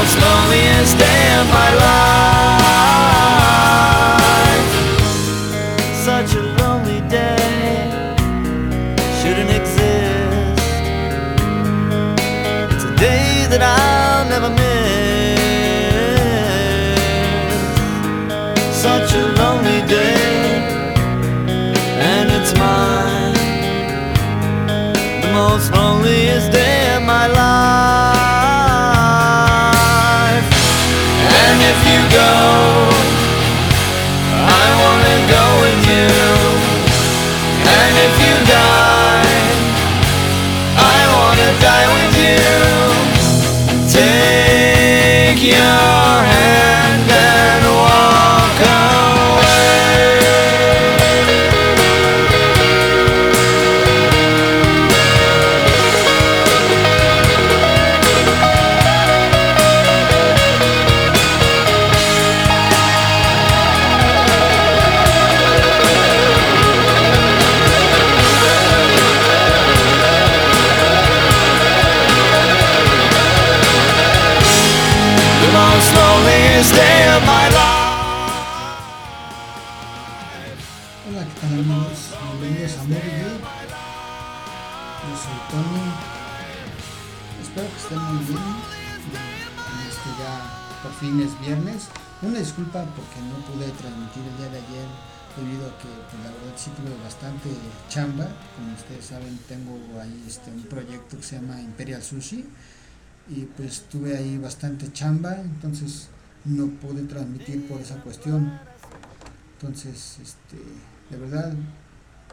Most loneliest day of my life. you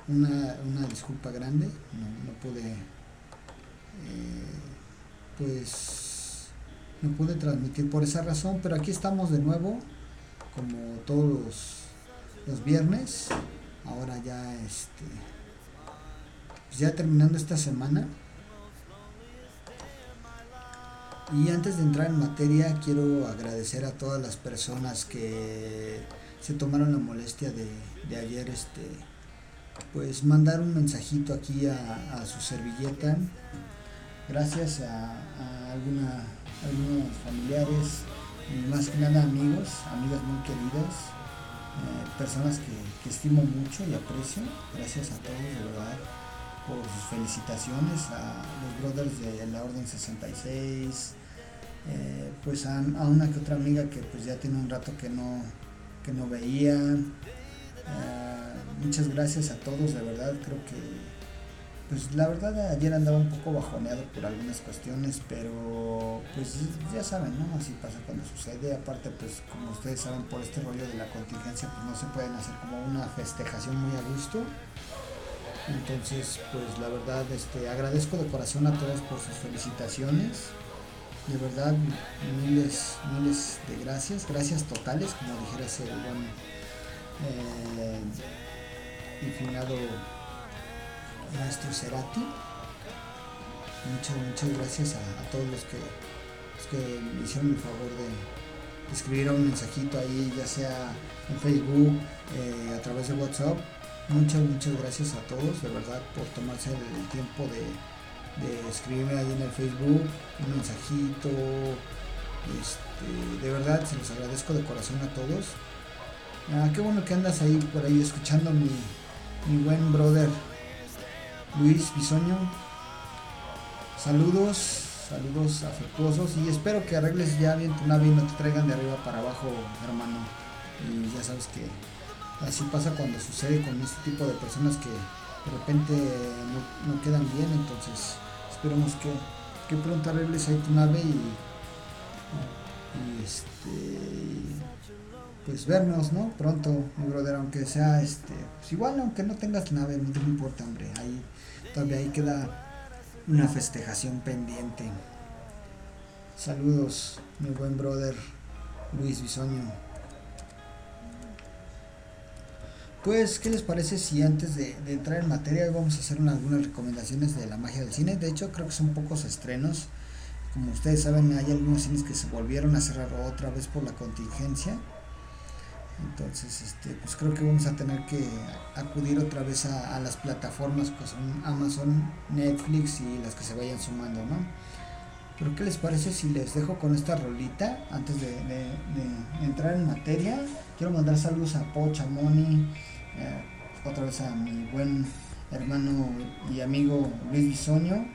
una, una disculpa grande, no, no pude, eh, pues, no pude transmitir por esa razón, pero aquí estamos de nuevo, como todos los, viernes, ahora ya, este, pues ya terminando esta semana. Y antes de entrar en materia, quiero agradecer a todas las personas que se tomaron la molestia de, de ayer, este, pues mandar un mensajito aquí a, su servilleta. Gracias a, a algunos familiares más que nada amigos, amigas muy queridas, eh, personas que, que estimo mucho y aprecio. Gracias a todos, de verdad por sus felicitaciones a los brothers de la Orden 66, eh, pues a, a una que otra amiga que pues ya tiene un rato que no, que no veía. Muchas gracias a todos, de verdad, creo que pues la verdad ayer andaba un poco bajoneado por algunas cuestiones, pero pues ya saben, ¿no? Así pasa cuando sucede. Aparte, pues como ustedes saben, por este rollo de la contingencia, pues no se pueden hacer como una festejación muy a gusto. Entonces, pues la verdad, este, agradezco de corazón a todos por sus felicitaciones. De verdad, miles, miles de gracias, gracias totales, como dijera ese buen eh, y finado maestro Cerati. Muchas, muchas gracias a, todos los que, que hicieron el favor de escribir un mensajito ahí, ya sea en Facebook, eh, a través de WhatsApp. Muchas, muchas gracias a todos, de verdad, por tomarse el, el tiempo de, de escribirme ahí en el Facebook un mensajito, Este, de verdad se los agradezco de corazón a todos. Ah, qué bueno que andas ahí por ahí escuchando mi, mi buen brother Luis Bisoño. Saludos, saludos afectuosos y espero que arregles ya bien tu nave y no te traigan de arriba para abajo, hermano. Y ya sabes que así pasa cuando sucede con este tipo de personas que de repente no, quedan bien, entonces esperemos que, que pronto arregles ahí tu nave y, y este pues vernos, ¿no? Pronto, mi brother, aunque sea este, pues igual aunque no tengas nave, no te importa, hombre, ahí todavía ahí queda una festejación pendiente. Saludos, mi buen brother Luis Bisoño. Pues, ¿qué les parece si antes de, entrar en materia vamos a hacer una- algunas recomendaciones de la magia del cine? De hecho, creo que son pocos estrenos. Como ustedes saben, hay algunos cines que se volvieron a cerrar otra vez por la contingencia. Entonces, este, pues creo que vamos a tener que acudir otra vez a, las plataformas que son Amazon, Netflix y las que se vayan sumando, ¿no? Pero ¿qué les parece si les dejo con esta rolita antes de, entrar en materia? Quiero mandar saludos a Pocha Moni, eh, otra vez a mi buen hermano y amigo Luis Bisoño,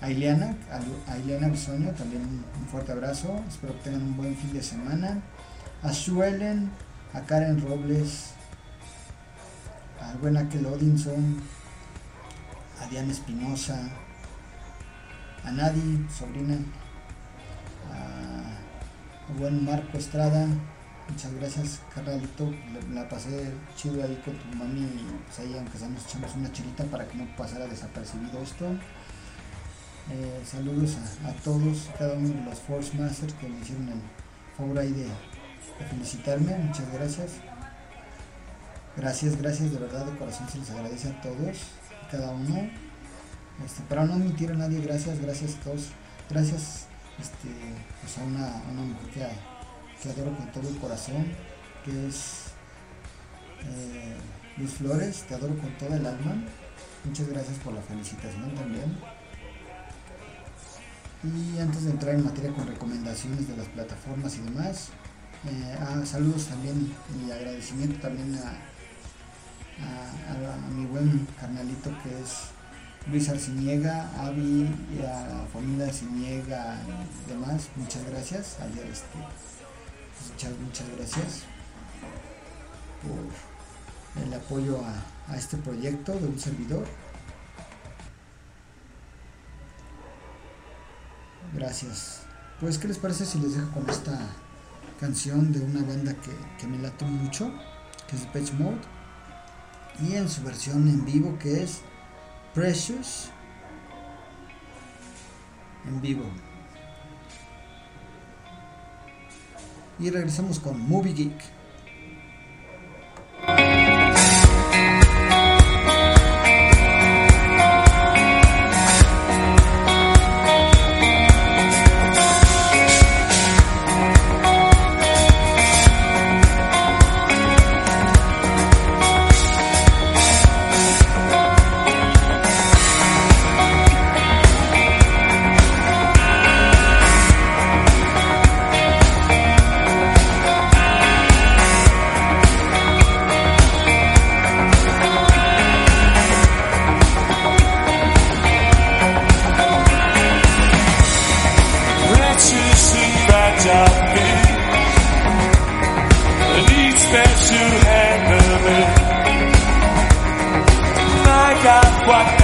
a Ileana, a, a Ileana Bisoño, también un, fuerte abrazo, espero que tengan un buen fin de semana, a Suelen, a Karen Robles, al buen Akel Odinson, a Diana Espinosa, a Nadi, sobrina, a, a buen Marco Estrada, muchas gracias carnalito, la, la pasé chido ahí con tu mami pues ahí aunque sea nos echamos una chilita para que no pasara desapercibido esto. Eh, saludos a, a todos, cada uno de los Force Masters que me hicieron el favor ahí de, felicitarme, muchas gracias. Gracias, gracias, de verdad, de corazón se les agradece a todos, cada uno. Este, para no omitir a nadie, gracias, gracias a todos. Gracias este, pues a, una, a una mujer que, adoro con todo el corazón, que es eh, Luz Flores, te adoro con toda el alma. Muchas gracias por la felicitación también. Y antes de entrar en materia con recomendaciones de las plataformas y demás, eh, ah, saludos también y agradecimiento también a, mi buen carnalito que es Luis Arciniega, Avi a familia Arciniega y demás, muchas gracias. Ayer este, pues, muchas, muchas gracias por el apoyo a, a este proyecto de un servidor. Gracias. Pues, ¿qué les parece si les dejo con esta canción de una banda que, que me late mucho, que es Depeche Mode, y en su versión en vivo que es Precious en vivo. Y regresamos con Movie Geek. What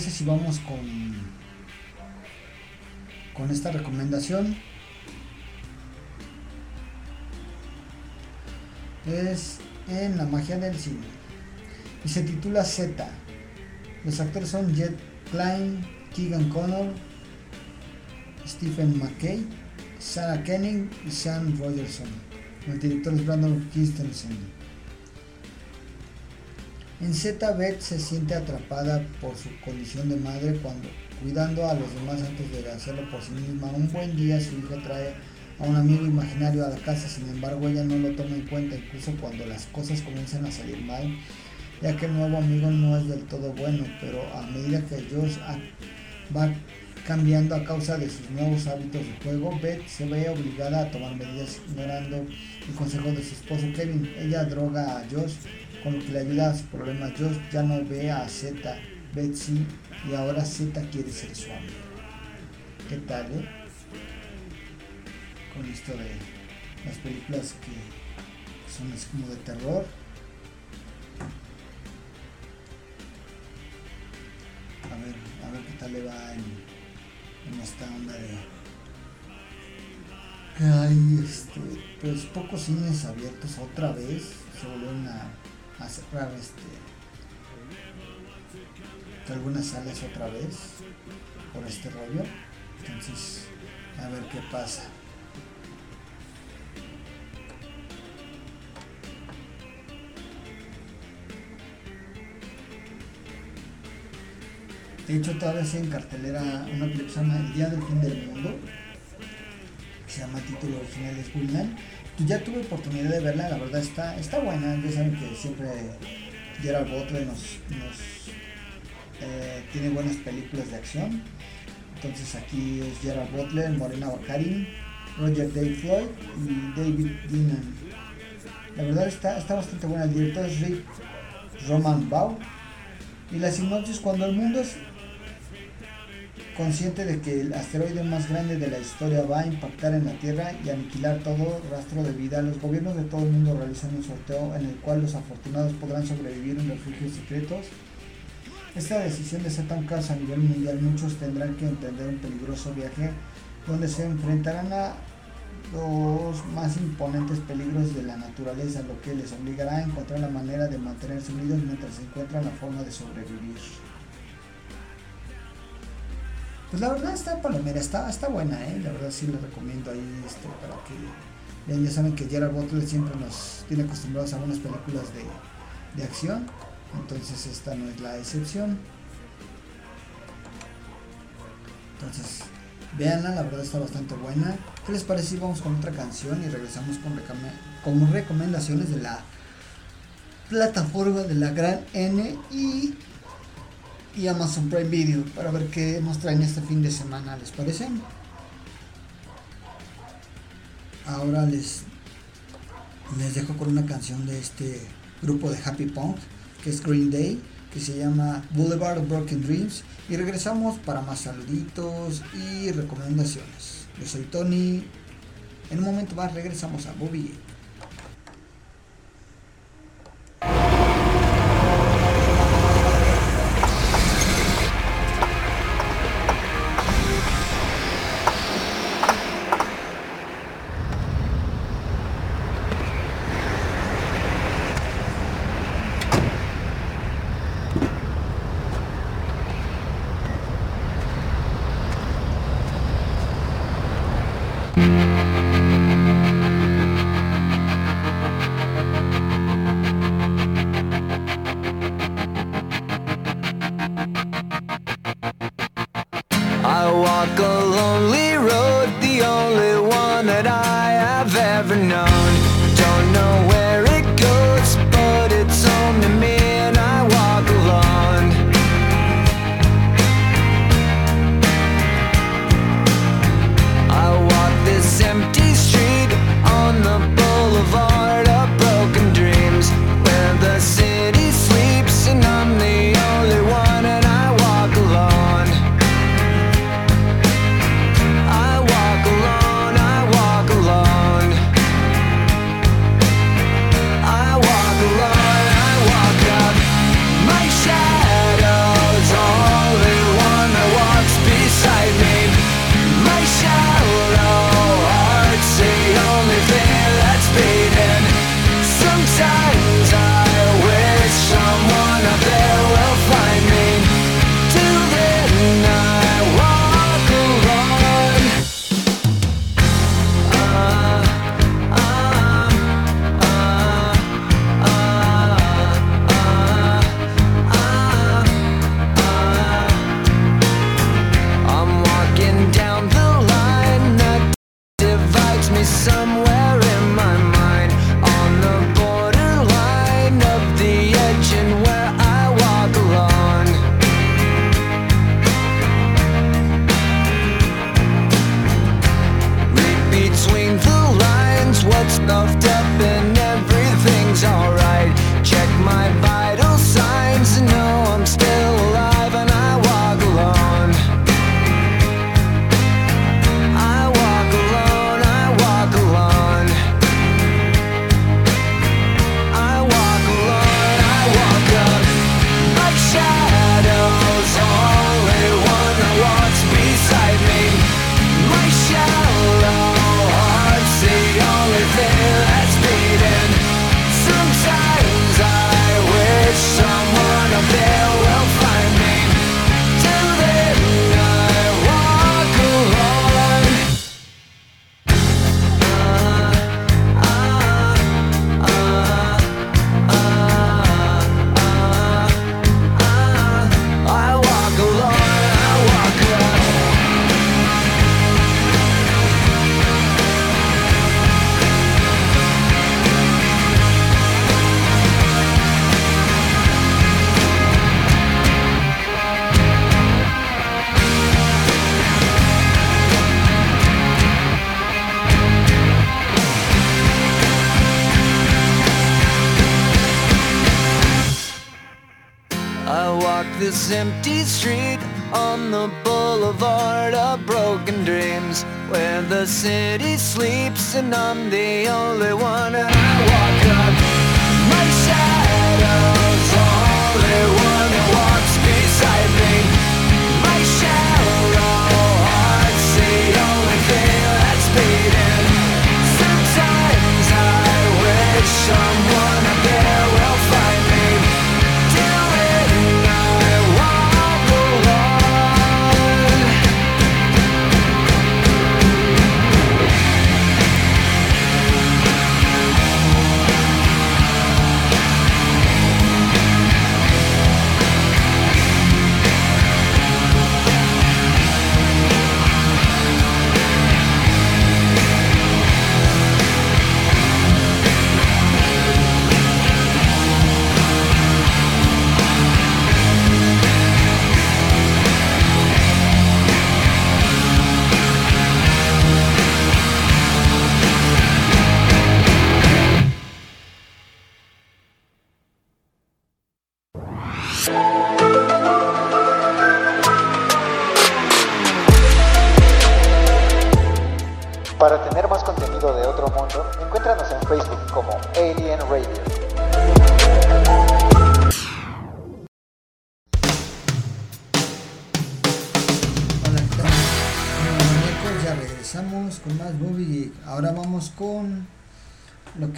Parece si vamos con con esta recomendación? Es en la magia del cine y se titula Z. Los actores son Jet Klein, Keegan Connor, Stephen McKay, Sarah Kenning y Sam Rogerson. El director es Brandon Christensen. En Z, Beth se siente atrapada por su condición de madre cuando, cuidando a los demás antes de hacerlo por sí misma, un buen día su hija trae a un amigo imaginario a la casa, sin embargo ella no lo toma en cuenta incluso cuando las cosas comienzan a salir mal, ya que el nuevo amigo no es del todo bueno, pero a medida que Josh va cambiando a causa de sus nuevos hábitos de juego, Beth se ve obligada a tomar medidas ignorando el consejo de su esposo Kevin. Ella droga a Josh con lo que le ayuda a su problema. Josh ya no ve a Z, Betsy y ahora Z quiere ser su amigo. ¿Qué tal, eh? Con esto de las películas que son así como de terror. A ver, a ver qué tal le va en, esta onda de hay este, pues pocos cines abiertos otra vez se volvieron a, a cerrar este algunas salas otra vez por este rollo. Entonces, a ver qué pasa. De hecho, todavía sigue en cartelera una película que se El Día del Fin del Mundo, que se llama título original es Woodland. Pues ya tuve oportunidad de verla, la verdad está, está buena. Ya saben que siempre Gerard Butler nos, eh, tiene buenas películas de acción. Entonces aquí es Gerard Butler, Morena Baccarin, Roger Dave Floyd y David Dinnan. La verdad está, está bastante buena. El director es Rick Roman Bau. Y la sinopsis cuando el mundo es consciente de que el asteroide más grande de la historia va a impactar en la Tierra y aniquilar todo rastro de vida, los gobiernos de todo el mundo realizan un sorteo en el cual los afortunados podrán sobrevivir en refugios secretos. Esta decisión desata un caos a nivel mundial. Muchos tendrán que emprender un peligroso viaje donde se enfrentarán a los más imponentes peligros de la naturaleza, lo que les obligará a encontrar la manera de mantenerse unidos mientras encuentran la forma de sobrevivir. Pues la verdad está palomera, está, está buena, ¿eh? la verdad sí la recomiendo ahí este, para que vean, ya saben que Gerard Butler siempre nos tiene acostumbrados a algunas películas de, de acción, entonces esta no es la excepción. Entonces, Veanla, la verdad está bastante buena. ¿Qué les parece si vamos con otra canción y regresamos con, con recomendaciones de la plataforma de la gran N y, y Amazon Prime Video para ver qué nos traen este fin de semana, ¿les parece? Ahora les, les dejo con una canción de este grupo de Happy Punk que es Green Day que se llama Boulevard of Broken Dreams y regresamos para más saluditos y recomendaciones. Yo soy Tony. En un momento más regresamos a Bobby.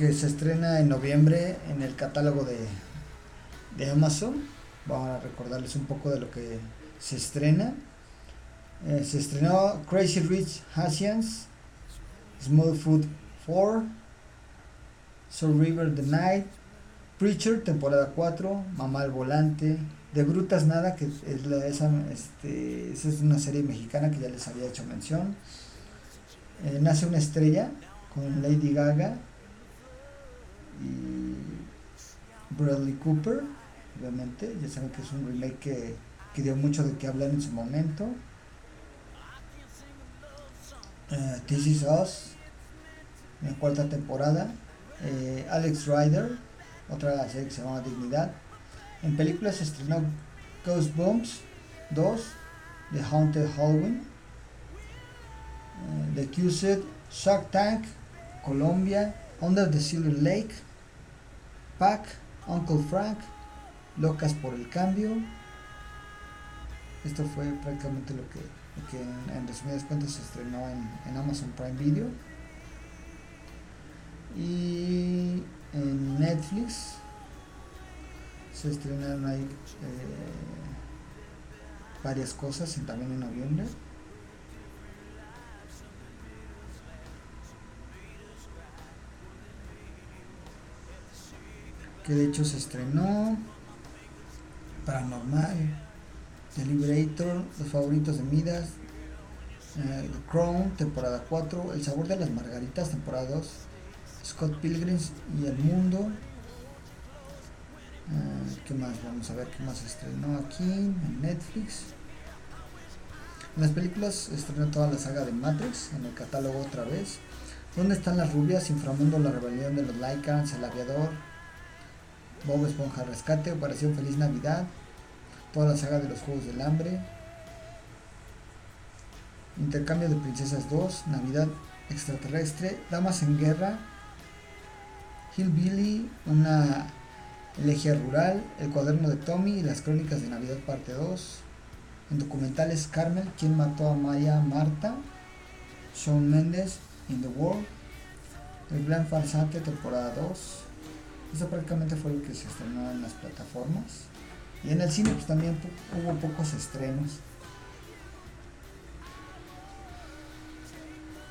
Que se estrena en noviembre en el catálogo de, de Amazon. Vamos a recordarles un poco de lo que se estrena. Eh, se estrenó Crazy Rich Asians, Small Food 4, Soul River The Night, Preacher, temporada 4, Mamá al Volante, De Brutas Nada, que es, la- esa, este, esa es una serie mexicana que ya les había hecho mención. Eh, Nace una estrella con Lady Gaga Bradley Cooper, obviamente. Ya saben que es un remake que, dio mucho de qué hablar en su momento. Eh, This Is Us, en cuarta temporada. Eh, Alex Rider, otra serie que se llama Dignidad. En películas se estrenó Ghostbumps 2, The Haunted Halloween, eh, The Accused, Shark Tank, Colombia, Under the Silver Lake, Pac, Uncle Frank, Locas por el Cambio. Esto fue prácticamente lo que, lo que en, resumidas cuentas se estrenó en, en Amazon Prime Video. Y en Netflix se estrenaron ahí eh, varias cosas también en noviembre. Que de hecho se estrenó Paranormal, The Liberator, Los Favoritos de Midas, eh, The Crown, temporada 4, El Sabor de las Margaritas, temporada 2, Scott Pilgrims y El Mundo. Eh, ¿Qué más? Vamos a ver qué más se estrenó aquí en Netflix. En las películas estrenó toda la saga de Matrix en el catálogo otra vez. ¿Dónde están las rubias? Inframundo, la rebelión de los Lycans, el aviador, Bob Esponja Rescate, Operación Feliz Navidad, toda la saga de los Juegos del Hambre, Intercambio de Princesas 2, Navidad Extraterrestre, Damas en Guerra, Hillbilly, una elegía rural, El cuaderno de Tommy y las crónicas de Navidad parte 2, en documentales Carmel, ¿Quién mató a Maya Marta? Shawn Mendes, In the World, El Gran Farsante, temporada 2. Eso prácticamente fue lo que se estrenó en las plataformas. Y en el cine pues también hubo pocos estrenos.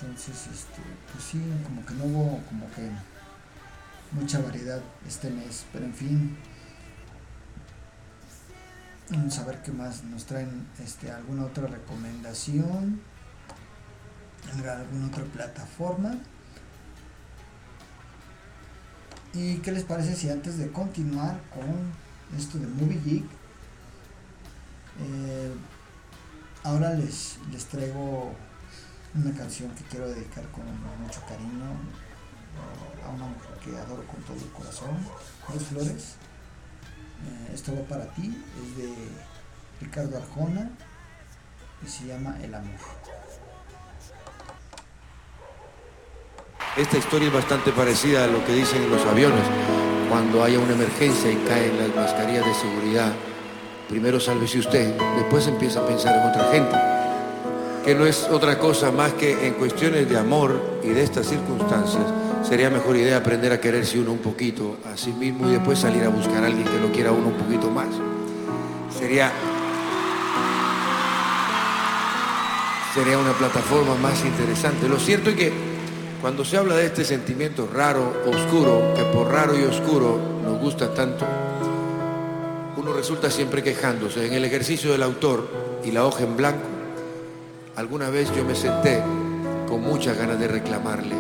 Entonces, este, pues sí, como que no hubo como que mucha variedad este mes, pero en fin. Vamos a ver qué más nos traen este, alguna otra recomendación en alguna otra plataforma. ¿Y qué les parece si antes de continuar con esto de Movie Geek, eh, ahora les, les traigo una canción que quiero dedicar con mucho cariño eh, a una mujer que adoro con todo el corazón, Cruz Flores. Eh, esto va para ti, es de Ricardo Arjona y se llama El Amor. Esta historia es bastante parecida a lo que dicen los aviones. Cuando haya una emergencia y caen las mascarillas de seguridad, primero sálvese usted, después empieza a pensar en otra gente. Que no es otra cosa más que en cuestiones de amor y de estas circunstancias, sería mejor idea aprender a quererse uno un poquito a sí mismo y después salir a buscar a alguien que lo quiera uno un poquito más. Sería sería una plataforma más interesante. Lo cierto es que cuando se habla de este sentimiento raro, oscuro, que por raro y oscuro nos gusta tanto, uno resulta siempre quejándose. En el ejercicio del autor y la hoja en blanco, alguna vez yo me senté con muchas ganas de reclamarle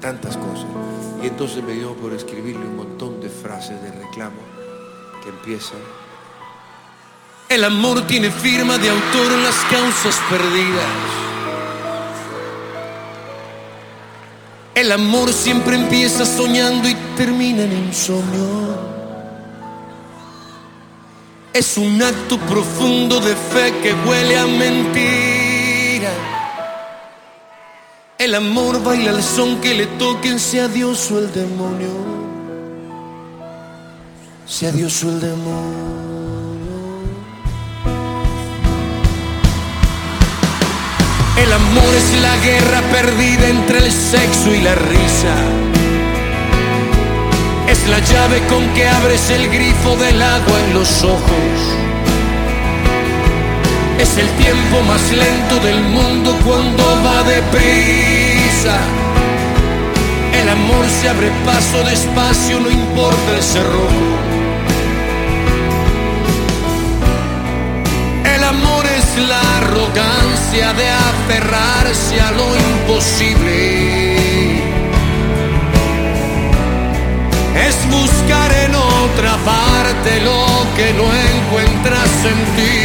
tantas cosas. Y entonces me dio por escribirle un montón de frases de reclamo que empiezan. El amor tiene firma de autor en las causas perdidas. El amor siempre empieza soñando y termina en insomnio. Es un acto profundo de fe que huele a mentira. El amor baila al son que le toquen, sea Dios o el demonio. Sea Dios o el demonio. El amor es la guerra perdida entre el sexo y la risa. Es la llave con que abres el grifo del agua en los ojos. Es el tiempo más lento del mundo cuando va deprisa. El amor se abre paso despacio, no importa el cerrojo. La arrogancia de aferrarse a lo imposible. Es buscar en otra parte lo que no encuentras en ti.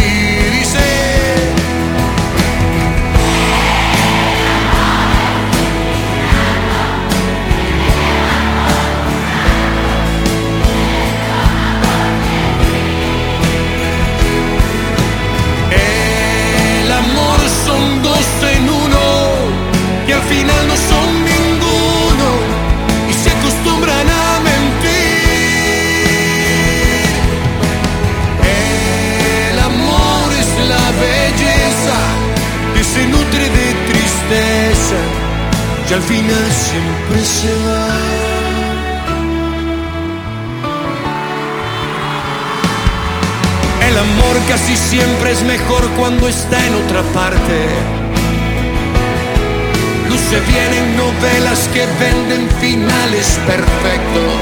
Final no son ninguno y se acostumbran a mentir. El amor es la belleza que se nutre de tristeza y al final siempre se va. El amor casi siempre es mejor cuando está en otra parte. Luce bien en novelas que venden finales perfectos.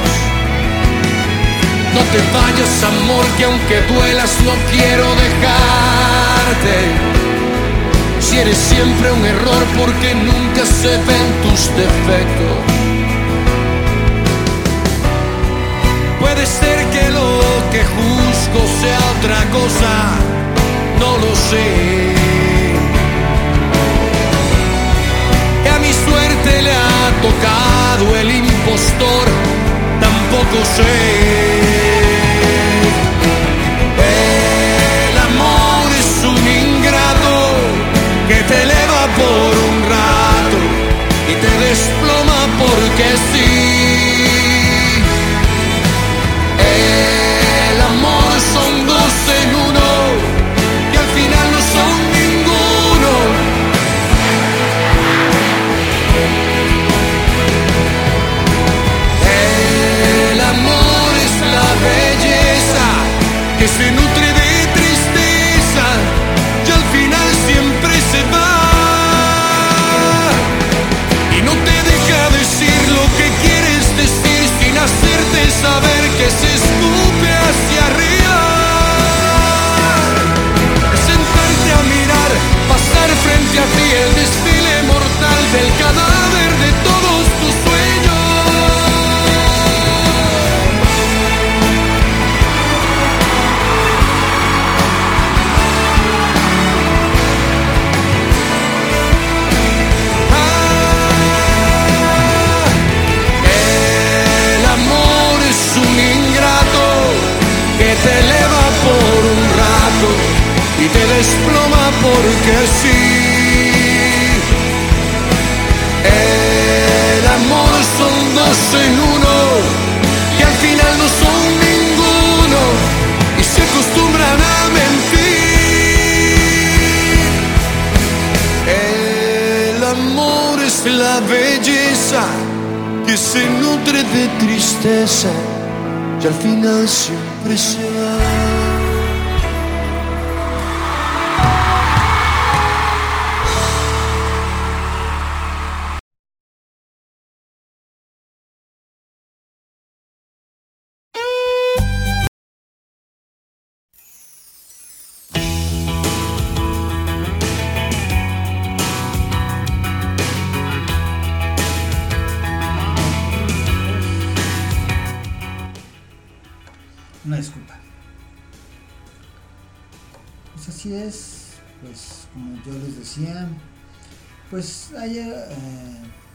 No te vayas, amor, que aunque duelas no quiero dejarte. Si eres siempre un error porque nunca se ven tus defectos. Puede ser que lo que juzgo sea otra cosa, no lo sé. Suerte le ha tocado el impostor, tampoco sé. El amor es un ingrato que te eleva por un rato y te desploma porque sí. Desploma porque sí. El amor son dos en uno y al final no son ninguno y se acostumbran a mentir. El amor es la belleza que se nutre de tristeza y al final siempre se es, pues como yo les decía, pues hay, eh,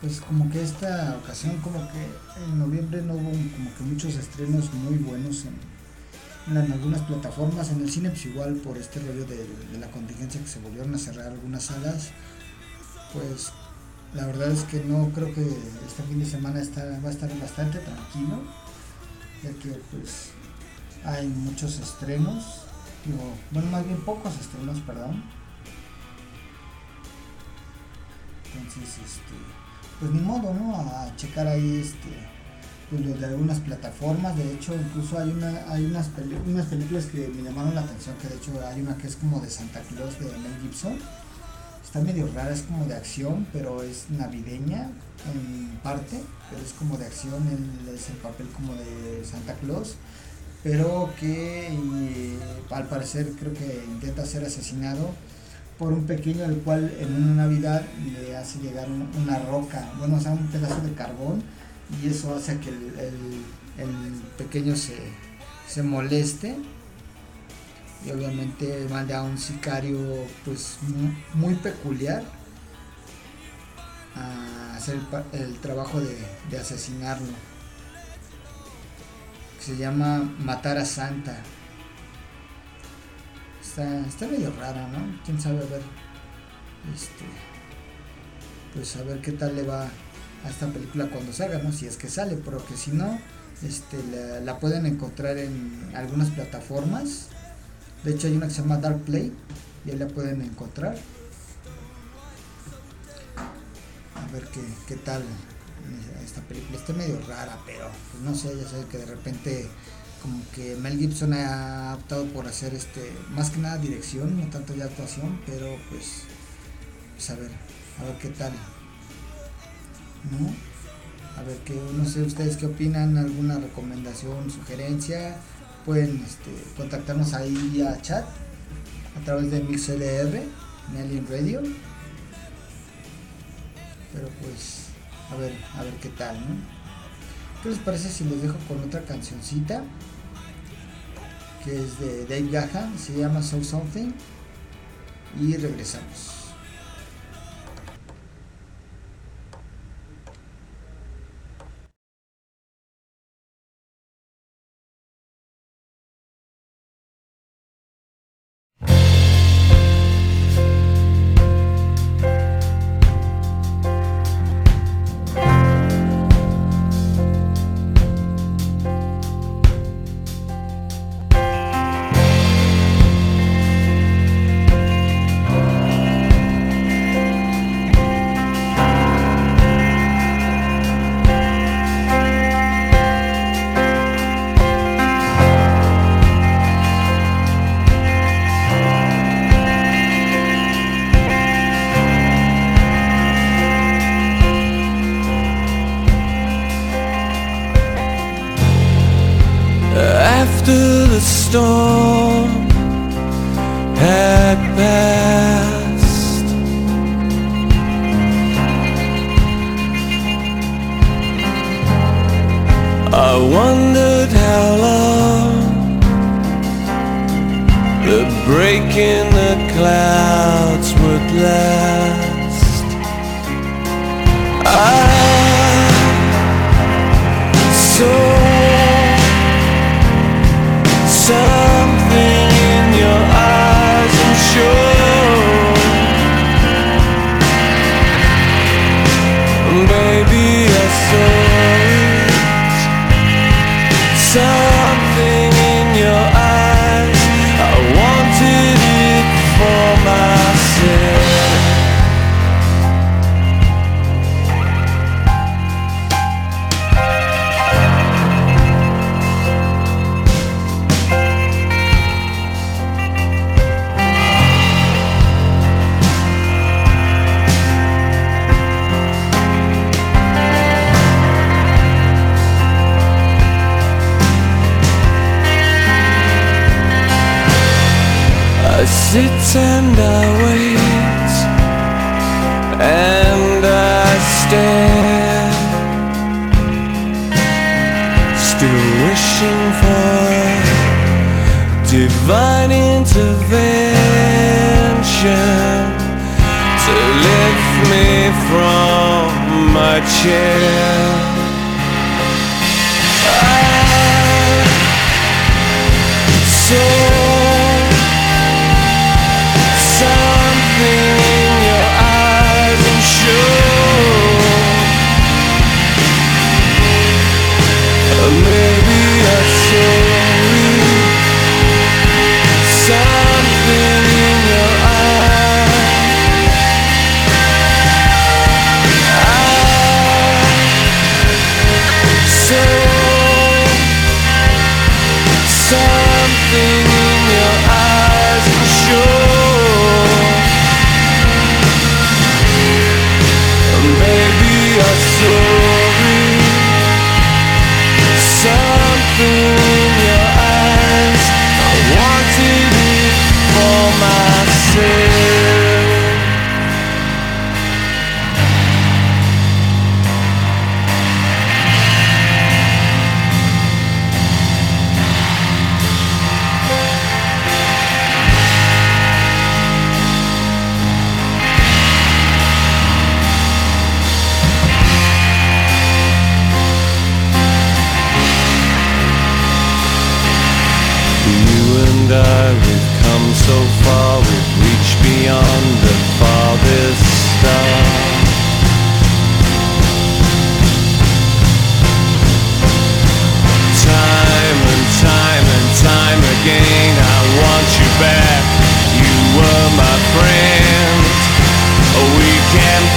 pues como que esta ocasión, como que en noviembre no hubo como que muchos estrenos muy buenos en, algunas plataformas, en el cine pues igual por este rollo de, la contingencia que se volvieron a cerrar algunas salas, pues la verdad es que no creo que este fin de semana va a estar bastante tranquilo, ya que pues hay muchos estrenos, digo, bueno, más bien pocos estrenos, perdón. Entonces, este, pues ni modo, ¿no? A checar ahí, este, pues de algunas plataformas. De hecho, incluso hay una, hay unas, unas películas que me llamaron la atención, que de hecho hay una que es como de Santa Claus de Mel Gibson. Está medio rara, es como de acción, pero es navideña en parte, pero es como de acción, él es el papel como de Santa Claus pero que eh, al parecer creo que intenta ser asesinado por un pequeño el cual en una Navidad le hace llegar un- una roca, bueno, o sea, un pedazo de carbón y eso hace que el, pequeño se, se moleste. Y obviamente manda a un sicario pues mu- muy peculiar a hacer el, el trabajo de, de asesinarlo se llama Matar a Santa. Está, está medio rara, ¿no? Quién sabe, a ver. Este. Pues a ver qué tal le va a esta película cuando salga, ¿no? Si es que sale, pero que si no, este, la, la pueden encontrar en algunas plataformas. De hecho, hay una que se llama Dark Play y ahí la pueden encontrar. A ver qué, qué tal esta película. Está medio rara, pero pues no sé, ya sé que de repente como que Mel Gibson ha optado por hacer este, más que nada dirección, no tanto ya actuación, pero pues, pues a ver, a ver qué tal. ¿No? A ver qué, no sé ustedes qué opinan, alguna recomendación, sugerencia, pueden este, contactarnos ahí vía chat a través de MixLR, en Alien Radio. Pero pues, a ver, a ver qué tal, ¿no? ¿Qué les parece si les dejo con otra cancioncita? Que es de Dave Gahan, se llama So Something. Y regresamos. And I wait and I stare, still wishing for divine intervention to lift me from my chair. We've come so far, we've reached beyond the farthest star. Time and time and time again, I want you back. You were my friend. Oh, we can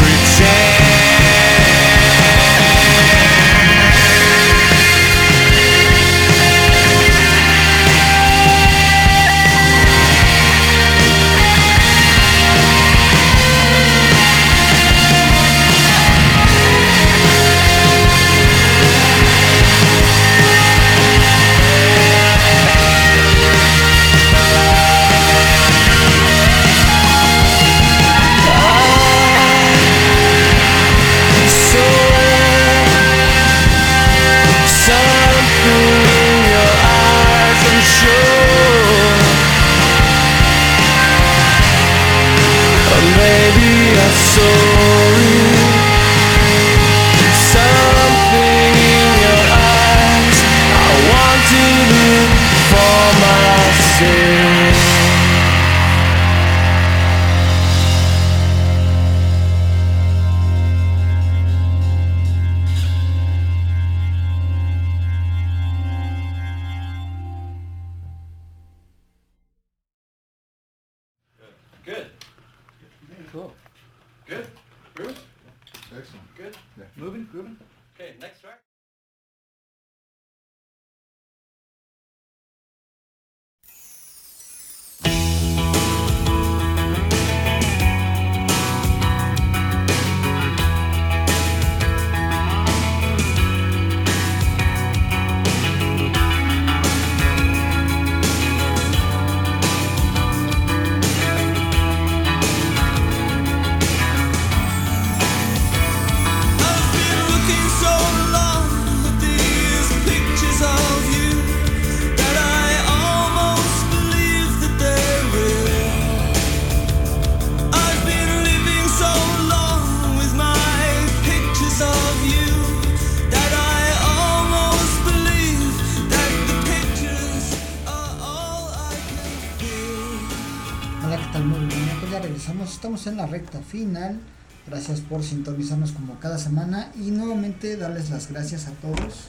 recta final. Gracias por sintonizarnos como cada semana y nuevamente darles las gracias a todos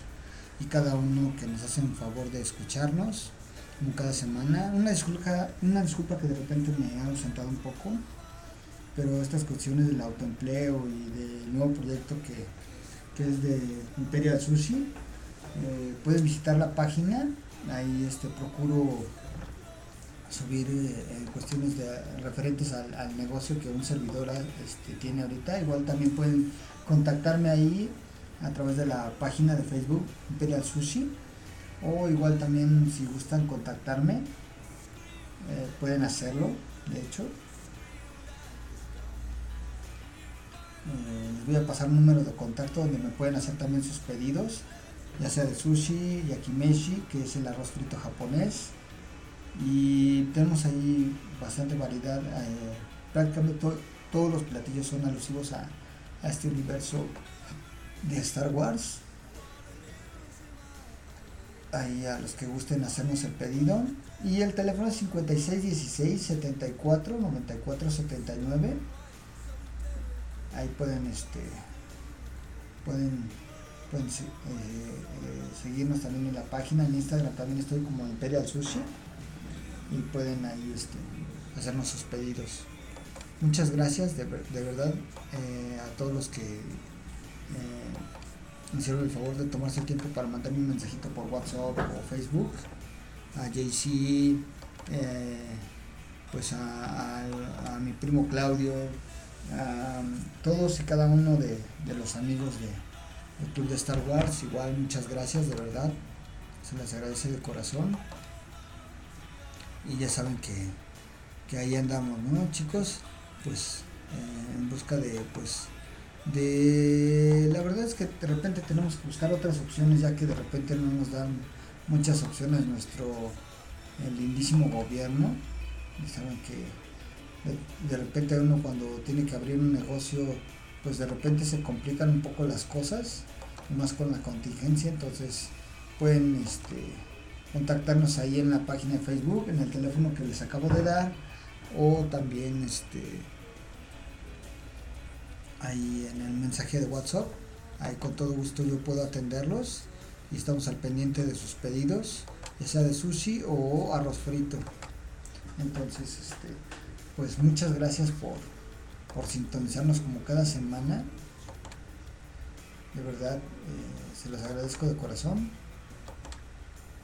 y cada uno que nos hacen favor de escucharnos como cada semana. Una disculpa, una disculpa que de repente me he ausentado un poco, pero estas cuestiones del autoempleo y del nuevo proyecto que, que es de Imperial Sushi, eh, puedes visitar la página, ahí este procuro subir eh, eh, cuestiones de, referentes al, negocio que un servidor este, tiene ahorita. Igual también pueden contactarme ahí a través de la página de Facebook Imperial Sushi o igual también si gustan contactarme eh, pueden hacerlo, de hecho. Eh, les voy a pasar un número de contacto donde me pueden hacer también sus pedidos, ya sea de sushi, yakimeshi, que es el arroz frito japonés. Y tenemos ahí bastante variedad. eh, prácticamente to- todos los platillos son alusivos a, a este universo de Star Wars. Ahí a los que gusten hacernos el pedido. Y el teléfono es 5616 74 94 79. Ahí pueden este pueden, pueden eh, eh, seguirnos también en la página, en Instagram también estoy como Imperial Sushi y pueden ahí este, hacernos sus pedidos. Muchas gracias de, de verdad eh, a todos los que eh, hicieron el favor de tomarse el tiempo para mandarme un mensajito por WhatsApp o Facebook. A JC, eh, pues a, mi primo Claudio, a todos y cada uno de, de los amigos de, del Club de Star Wars. Igual muchas gracias, de verdad. Se les agradece de corazón. Y ya saben que, que ahí andamos, ¿no, chicos? Pues eh, en busca de, pues, de la verdad es que de repente tenemos que buscar otras opciones ya que de repente no nos dan muchas opciones nuestro lindísimo gobierno y saben que de, de repente uno cuando tiene que abrir un negocio pues de repente se complican un poco las cosas más con la contingencia entonces pueden este contactarnos ahí en la página de Facebook en el teléfono que les acabo de dar o también este ahí en el mensaje de WhatsApp. Ahí con todo gusto yo puedo atenderlos y estamos al pendiente de sus pedidos, ya sea de sushi o arroz frito. Entonces, este, pues muchas gracias por, por sintonizarnos como cada semana. De verdad, eh, se los agradezco de corazón.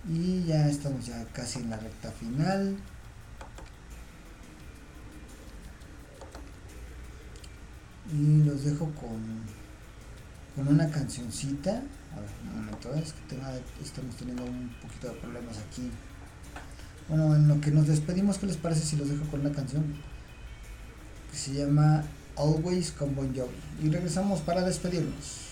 Y ya estamos ya casi en la recta final. Y los dejo con, con una cancioncita. A ver, un momento, es que estamos teniendo un poquito de problemas aquí. Bueno, en lo que nos despedimos, ¿qué les parece si los dejo con una canción? Que se llama Always con Bon Jovi. Y regresamos para despedirnos.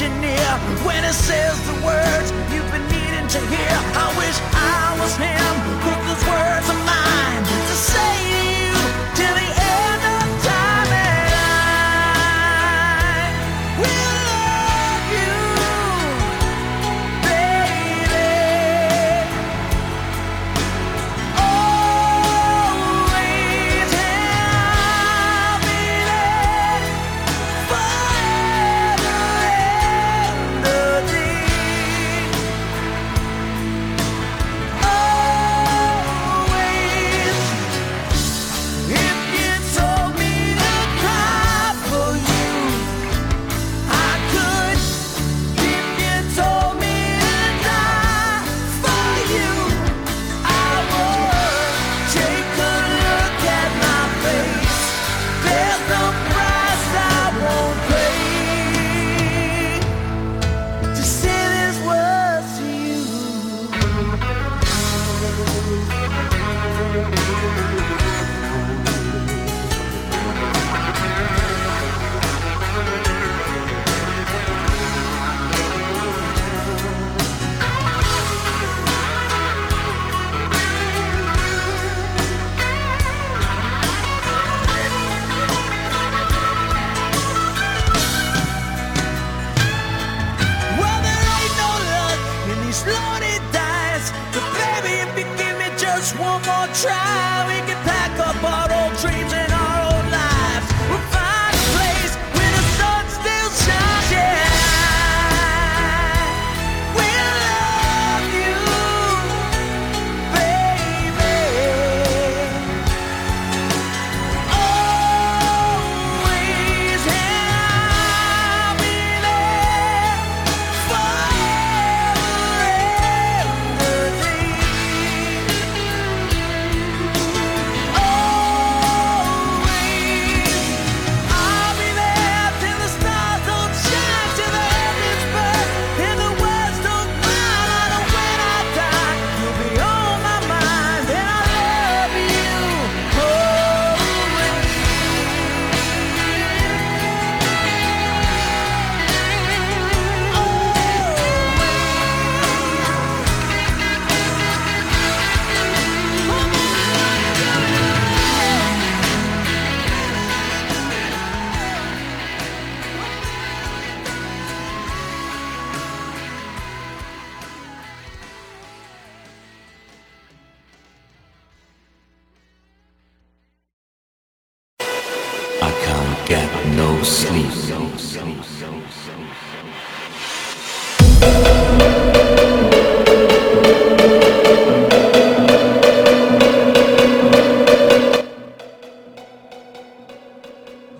when it says the words you've been needing to hear. I wish I was him.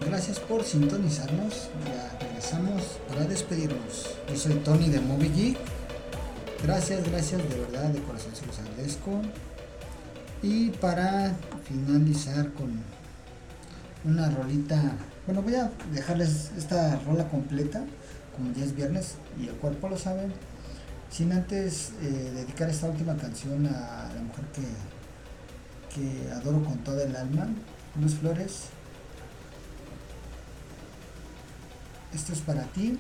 Gracias por sintonizarnos. Ya regresamos para despedirnos. Yo soy Tony de Movie Geek. Gracias, gracias de verdad, de corazón se los agradezco. Y para finalizar con una rolita, bueno, voy a dejarles esta rola completa, como ya es viernes y el cuerpo lo sabe, sin antes eh, dedicar esta última canción a la mujer que, que adoro con toda el alma, Luz Flores. Esto es para ti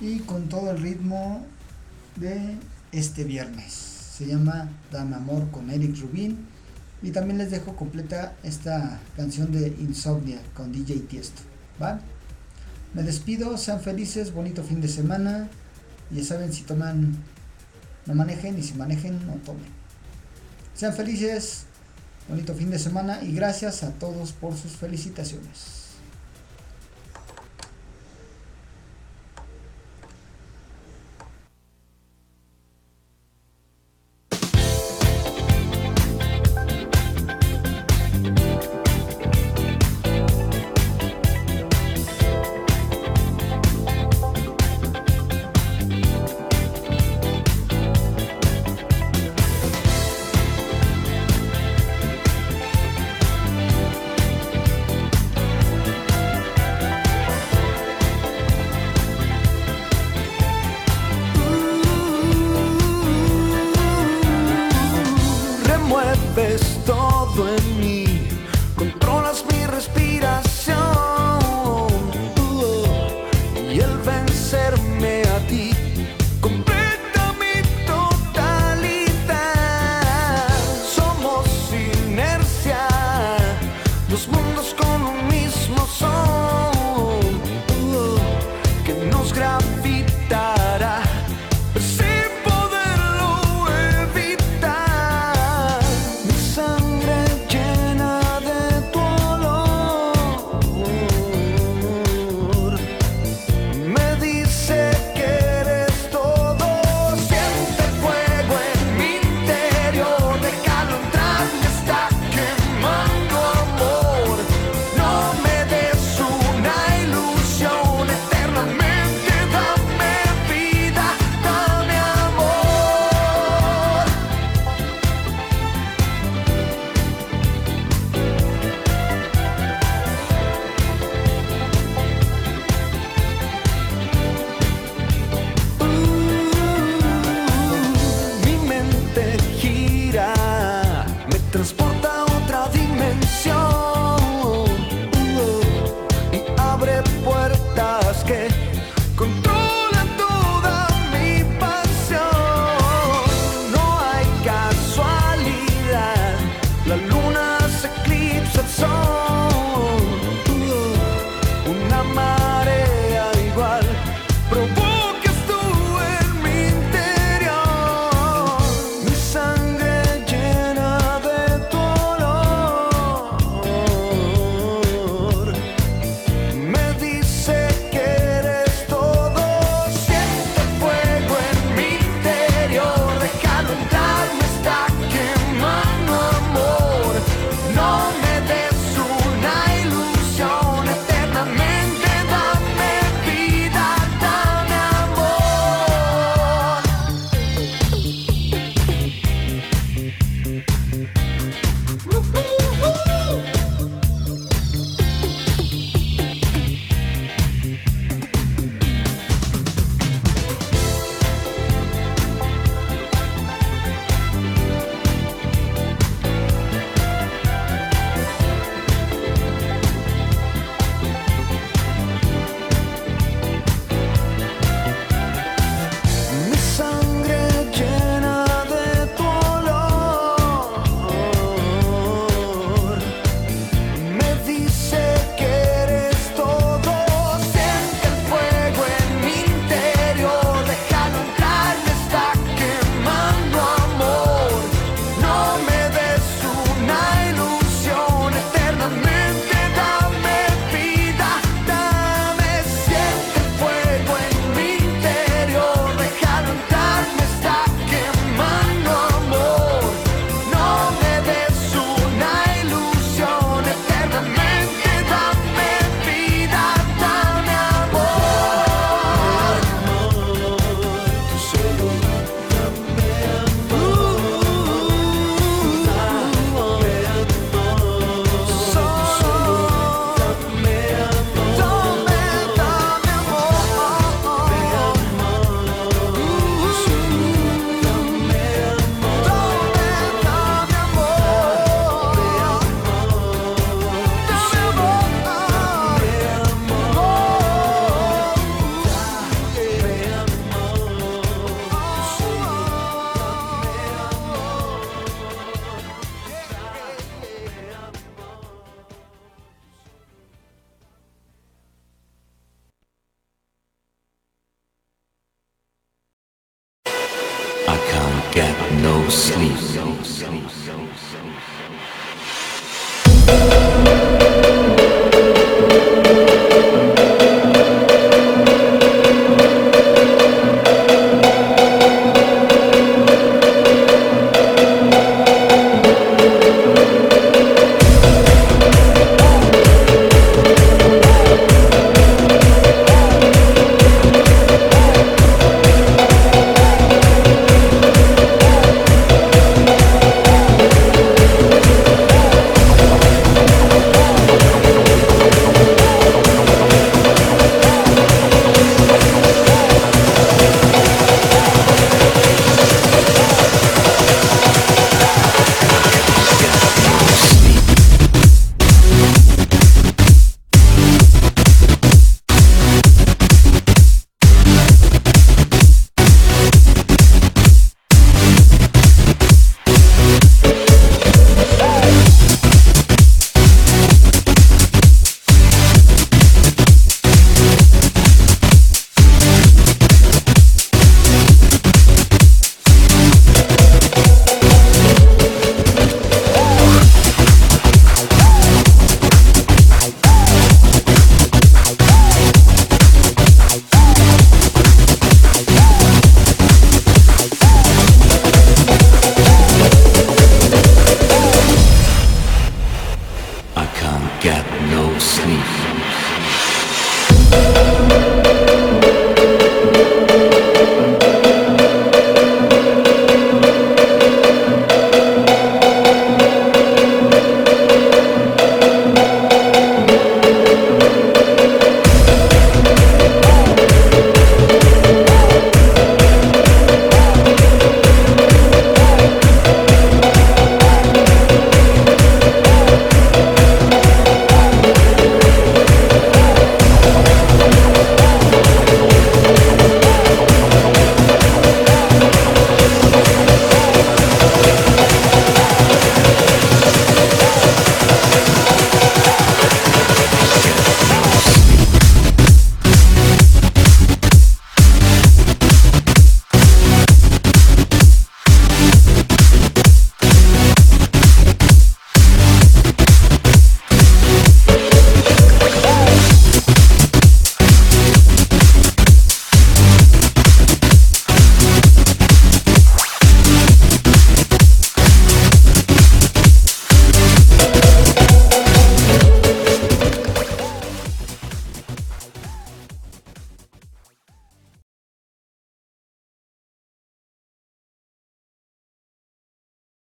y con todo el ritmo de este viernes. Se llama Dame Amor con Eric Rubin. Y también les dejo completa esta canción de Insomnia con DJ Tiesto. ¿Va? Me despido, sean felices, bonito fin de semana. Ya saben, si toman, no manejen y si manejen, no tomen. Sean felices, bonito fin de semana y gracias a todos por sus felicitaciones. ves.